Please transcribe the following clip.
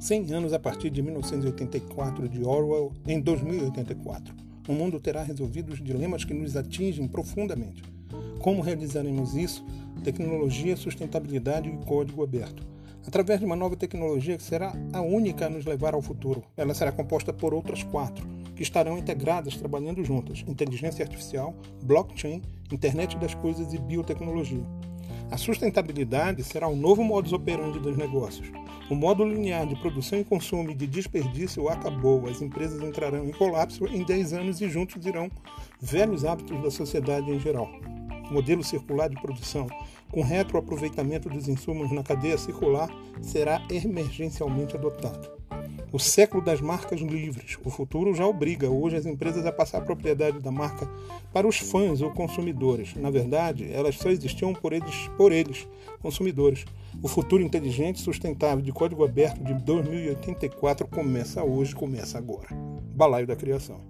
100 anos a partir de 1984 de Orwell em 2084. O mundo terá resolvido os dilemas que nos atingem profundamente. Como realizaremos isso? Tecnologia, sustentabilidade e código aberto. Através de uma nova tecnologia que será a única a nos levar ao futuro. Ela será composta por outras quatro, que estarão integradas trabalhando juntas: inteligência artificial, blockchain, internet das coisas e biotecnologia. A sustentabilidade será o novo modus operandi dos negócios. O modo linear de produção e consumo e de desperdício acabou. As empresas entrarão em colapso em 10 anos e juntos irão velhos hábitos da sociedade em geral. O modelo circular de produção, com retroaproveitamento dos insumos na cadeia circular, será emergencialmente adotado. O século das marcas livres. O futuro já obriga hoje as empresas a passar a propriedade da marca para os fãs ou consumidores. Na verdade, elas só existiam por eles, por eles, consumidores. O futuro inteligente, sustentável de código aberto de 2084 começa hoje, começa agora. Balaio da Criação.